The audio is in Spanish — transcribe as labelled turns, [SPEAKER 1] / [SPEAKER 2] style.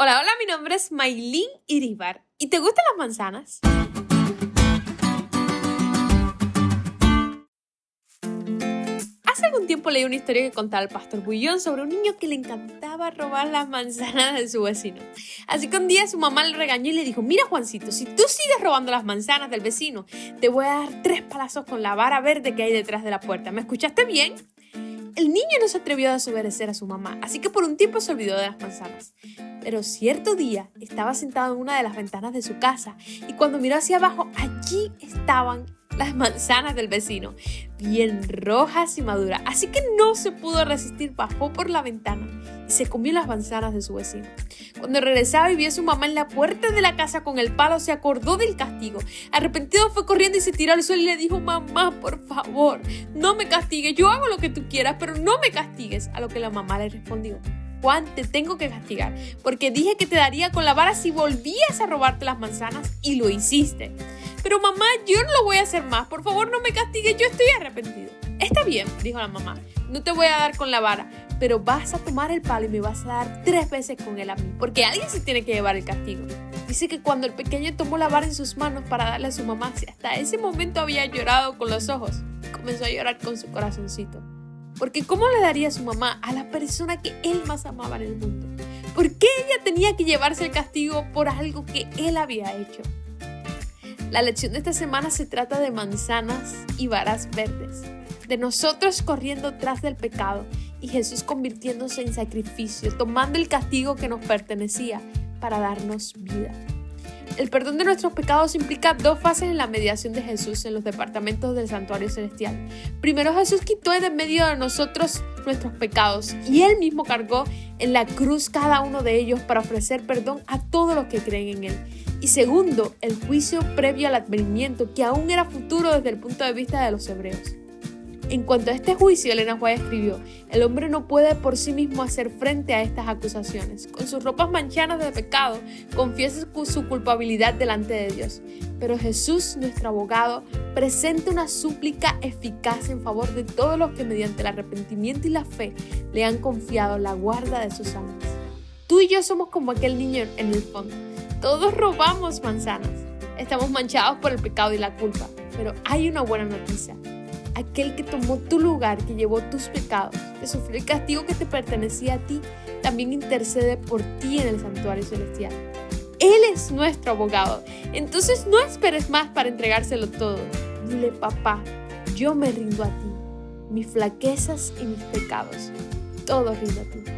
[SPEAKER 1] Hola, hola, mi nombre es Maylin Iribar. ¿Y te gustan las manzanas? Hace algún tiempo leí una historia que contaba el pastor Bullón sobre un niño que le encantaba robar las manzanas de su vecino. Así que un día su mamá le regañó y le dijo, mira Juancito, si tú sigues robando las manzanas del vecino, te voy a dar tres palazos con la vara verde que hay detrás de la puerta. ¿Me escuchaste bien? El niño no se atrevió a desobedecer a su mamá, así que por un tiempo se olvidó de las manzanas. Pero cierto día estaba sentado en una de las ventanas de su casa y cuando miró hacia abajo, allí estaban las manzanas del vecino, bien rojas y maduras. Así que no se pudo resistir, bajó por la ventana y se comió las manzanas de su vecino. Cuando regresaba y vio a su mamá en la puerta de la casa con el palo, se acordó del castigo. Arrepentido fue corriendo y se tiró al suelo y le dijo, mamá, por favor, no me castigues, yo hago lo que tú quieras, pero no me castigues. A lo que la mamá le respondió, Juan, te tengo que castigar, porque dije que te daría con la vara si volvías a robarte las manzanas y lo hiciste. Pero mamá, yo no lo voy a hacer más, por favor no me castigues, yo estoy arrepentido. Está bien, dijo la mamá, no te voy a dar con la vara, pero vas a tomar el palo y me vas a dar tres veces con él a mí, porque alguien se tiene que llevar el castigo. Dice que cuando el pequeño tomó la vara en sus manos para darle a su mamá, hasta ese momento había llorado con los ojos, comenzó a llorar con su corazoncito. Porque ¿cómo le daría su mamá a la persona que él más amaba en el mundo? ¿Por qué ella tenía que llevarse el castigo por algo que él había hecho? La lección de esta semana se trata de manzanas y varas verdes, de nosotros corriendo tras del pecado y Jesús convirtiéndose en sacrificio, tomando el castigo que nos pertenecía para darnos vida. El perdón de nuestros pecados implica dos fases en la mediación de Jesús en los departamentos del santuario celestial. Primero Jesús quitó de medio de nosotros nuestros pecados y él mismo cargó en la cruz cada uno de ellos para ofrecer perdón a todos los que creen en él. Y segundo, el juicio previo al advenimiento que aún era futuro desde el punto de vista de los hebreos. En cuanto a este juicio, Elena White escribió, el hombre no puede por sí mismo hacer frente a estas acusaciones. Con sus ropas manchadas de pecado, confiesa su culpabilidad delante de Dios. Pero Jesús, nuestro abogado, presenta una súplica eficaz en favor de todos los que mediante el arrepentimiento y la fe le han confiado la guarda de sus almas. Tú y yo somos como aquel niño en el fondo. Todos robamos manzanas. Estamos manchados por el pecado y la culpa. Pero hay una buena noticia aquel que tomó tu lugar, que llevó tus pecados, que sufrió el castigo que te pertenecía a ti, también intercede por ti en el santuario celestial. Él es nuestro abogado. Entonces no esperes más para entregárselo todo. Dile, papá, yo me rindo a ti. Mis flaquezas y mis pecados. Todo rindo a ti.